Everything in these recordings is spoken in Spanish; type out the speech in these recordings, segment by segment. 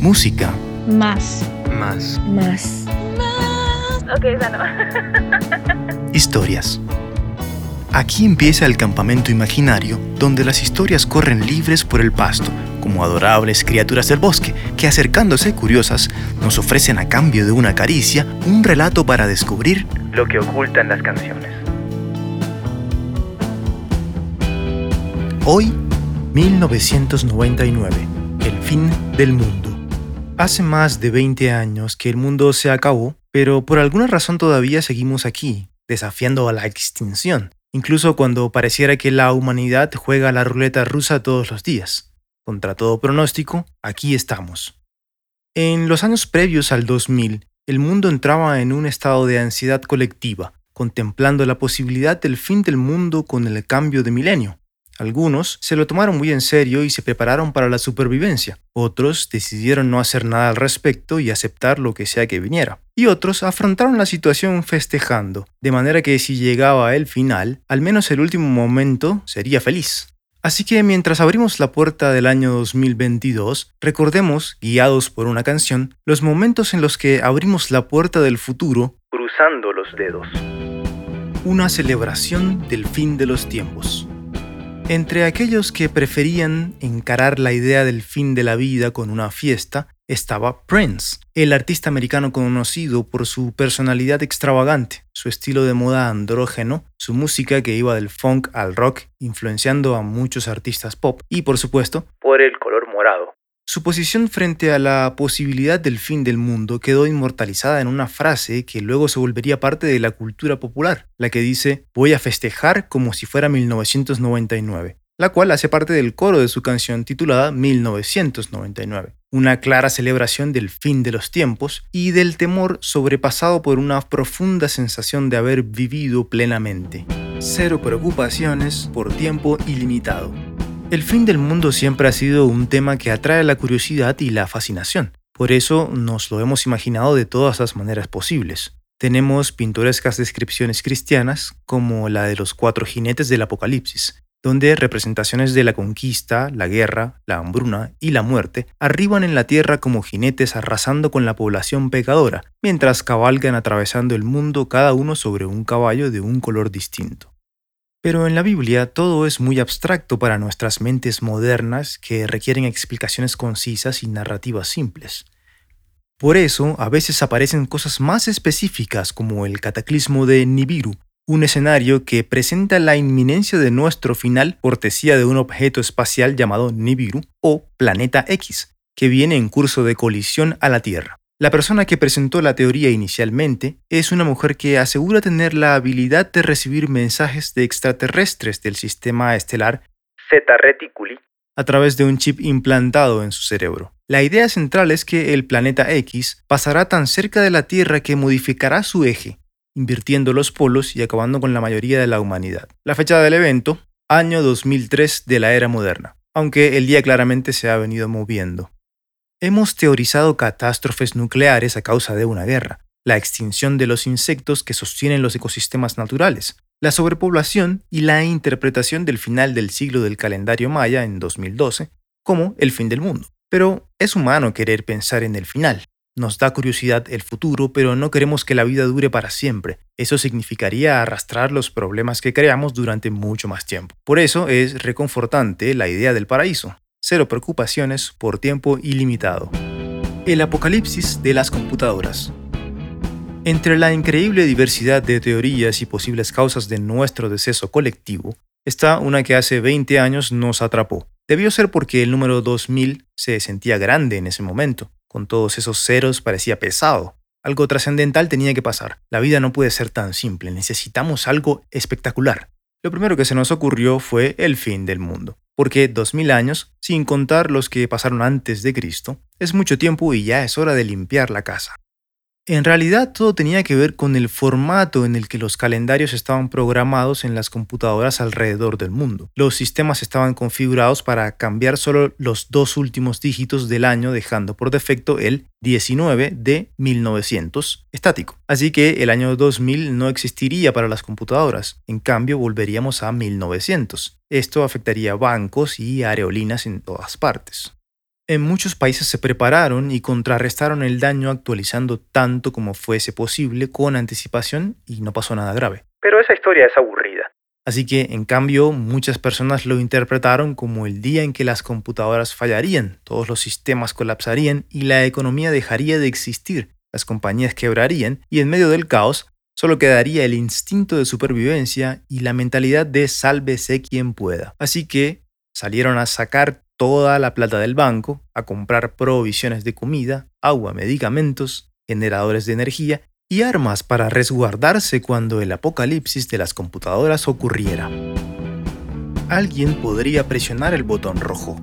Música. Más. Más. Más. Ok, esa no. Historias. Aquí empieza el campamento imaginario, donde las historias corren libres por el pasto, como adorables criaturas del bosque, que acercándose curiosas, nos ofrecen a cambio de una caricia un relato para descubrir lo que ocultan las canciones. Hoy, 1999, el fin del mundo. Hace más de 20 años que el mundo se acabó, pero por alguna razón todavía seguimos aquí, desafiando a la extinción, incluso cuando pareciera que la humanidad juega la ruleta rusa todos los días. Contra todo pronóstico, aquí estamos. En los años previos al 2000, el mundo entraba en un estado de ansiedad colectiva, contemplando la posibilidad del fin del mundo con el cambio de milenio. Algunos se lo tomaron muy en serio y se prepararon para la supervivencia. Otros decidieron no hacer nada al respecto y aceptar lo que sea que viniera. Y otros afrontaron la situación festejando, de manera que si llegaba el final, al menos el último momento sería feliz. Así que mientras abrimos la puerta del año 2022, recordemos, guiados por una canción, los momentos en los que abrimos la puerta del futuro cruzando los dedos. Una celebración del fin de los tiempos. Entre aquellos que preferían encarar la idea del fin de la vida con una fiesta, estaba Prince, el artista americano conocido por su personalidad extravagante, su estilo de moda andrógeno, su música que iba del funk al rock, influenciando a muchos artistas pop, y por supuesto, por el color morado. Su posición frente a la posibilidad del fin del mundo quedó inmortalizada en una frase que luego se volvería parte de la cultura popular, la que dice voy a festejar como si fuera 1999, la cual hace parte del coro de su canción titulada 1999, una clara celebración del fin de los tiempos y del temor sobrepasado por una profunda sensación de haber vivido plenamente. Cero preocupaciones por tiempo ilimitado. El fin del mundo siempre ha sido un tema que atrae la curiosidad y la fascinación. Por eso nos lo hemos imaginado de todas las maneras posibles. Tenemos pintorescas descripciones cristianas, como la de los cuatro jinetes del Apocalipsis, donde representaciones de la conquista, la guerra, la hambruna y la muerte arriban en la tierra como jinetes arrasando con la población pecadora, mientras cabalgan atravesando el mundo cada uno sobre un caballo de un color distinto. Pero en la Biblia todo es muy abstracto para nuestras mentes modernas que requieren explicaciones concisas y narrativas simples. Por eso, a veces aparecen cosas más específicas como el cataclismo de Nibiru, un escenario que presenta la inminencia de nuestro final cortesía de un objeto espacial llamado Nibiru o Planeta X, que viene en curso de colisión a la Tierra. La persona que presentó la teoría inicialmente es una mujer que asegura tener la habilidad de recibir mensajes de extraterrestres del sistema estelar Zeta Reticuli a través de un chip implantado en su cerebro. La idea central es que el planeta X pasará tan cerca de la Tierra que modificará su eje, invirtiendo los polos y acabando con la mayoría de la humanidad. La fecha del evento, año 2003 de la era moderna, aunque el día claramente se ha venido moviendo. Hemos teorizado catástrofes nucleares a causa de una guerra, la extinción de los insectos que sostienen los ecosistemas naturales, la sobrepoblación y la interpretación del final del siglo del calendario maya en 2012 como el fin del mundo. Pero es humano querer pensar en el final. Nos da curiosidad el futuro, pero no queremos que la vida dure para siempre. Eso significaría arrastrar los problemas que creamos durante mucho más tiempo. Por eso es reconfortante la idea del paraíso, cero preocupaciones por tiempo ilimitado. El apocalipsis de las computadoras. Entre la increíble diversidad de teorías y posibles causas de nuestro deceso colectivo, está una que hace 20 años nos atrapó. Debió ser porque el número 2000 se sentía grande en ese momento. Con todos esos ceros parecía pesado. Algo trascendental tenía que pasar. La vida no puede ser tan simple, necesitamos algo espectacular. Lo primero que se nos ocurrió fue el fin del mundo porque 2000 años, sin contar los que pasaron antes de Cristo, es mucho tiempo y ya es hora de limpiar la casa. En realidad todo tenía que ver con el formato en el que los calendarios estaban programados en las computadoras alrededor del mundo. Los sistemas estaban configurados para cambiar solo los dos últimos dígitos del año dejando por defecto el 19 de 1900 estático. Así que el año 2000 no existiría para las computadoras, en cambio volveríamos a 1900. Esto afectaría bancos y aerolíneas en todas partes. En muchos países se prepararon y contrarrestaron el daño actualizando tanto como fuese posible con anticipación y no pasó nada grave. Pero esa historia es aburrida. Así que, en cambio, muchas personas lo interpretaron como el día en que las computadoras fallarían, todos los sistemas colapsarían y la economía dejaría de existir, las compañías quebrarían y en medio del caos solo quedaría el instinto de supervivencia y la mentalidad de sálvese quien pueda. Así que salieron a sacar toda la plata del banco, a comprar provisiones de comida, agua, medicamentos, generadores de energía y armas para resguardarse cuando el apocalipsis de las computadoras ocurriera. Alguien podría presionar el botón rojo.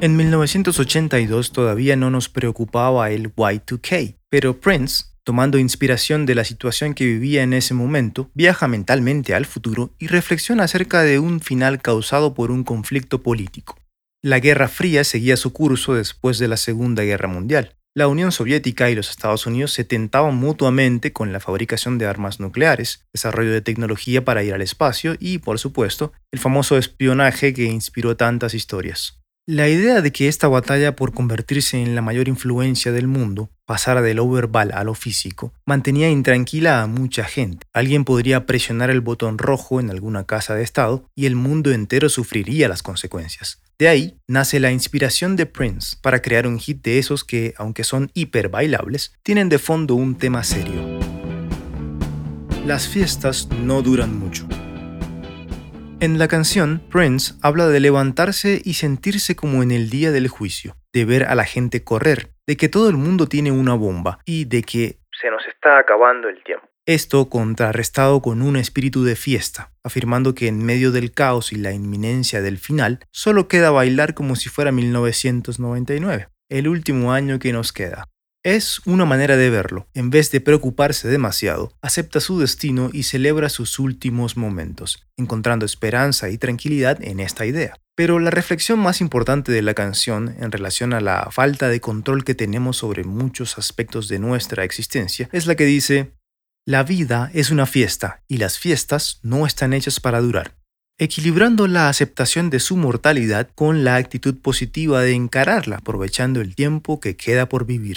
En 1982 todavía no nos preocupaba el Y2K, pero Prince tomando inspiración de la situación que vivía en ese momento, viaja mentalmente al futuro y reflexiona acerca de un final causado por un conflicto político. La Guerra Fría seguía su curso después de la Segunda Guerra Mundial. La Unión Soviética y los Estados Unidos se tentaban mutuamente con la fabricación de armas nucleares, desarrollo de tecnología para ir al espacio y, por supuesto, el famoso espionaje que inspiró tantas historias. La idea de que esta batalla por convertirse en la mayor influencia del mundo pasara de lo verbal a lo físico mantenía intranquila a mucha gente. Alguien podría presionar el botón rojo en alguna casa de Estado y el mundo entero sufriría las consecuencias. De ahí nace la inspiración de Prince para crear un hit de esos que, aunque son hiper bailables, tienen de fondo un tema serio. Las fiestas no duran mucho. En la canción, Prince habla de levantarse y sentirse como en el día del juicio, de ver a la gente correr, de que todo el mundo tiene una bomba y de que se nos está acabando el tiempo. Esto contrarrestado con un espíritu de fiesta, afirmando que en medio del caos y la inminencia del final, solo queda bailar como si fuera 1999, el último año que nos queda. Es una manera de verlo. En vez de preocuparse demasiado, acepta su destino y celebra sus últimos momentos, encontrando esperanza y tranquilidad en esta idea. Pero la reflexión más importante de la canción en relación a la falta de control que tenemos sobre muchos aspectos de nuestra existencia es la que dice, la vida es una fiesta y las fiestas no están hechas para durar equilibrando la aceptación de su mortalidad con la actitud positiva de encararla, aprovechando el tiempo que queda por vivir.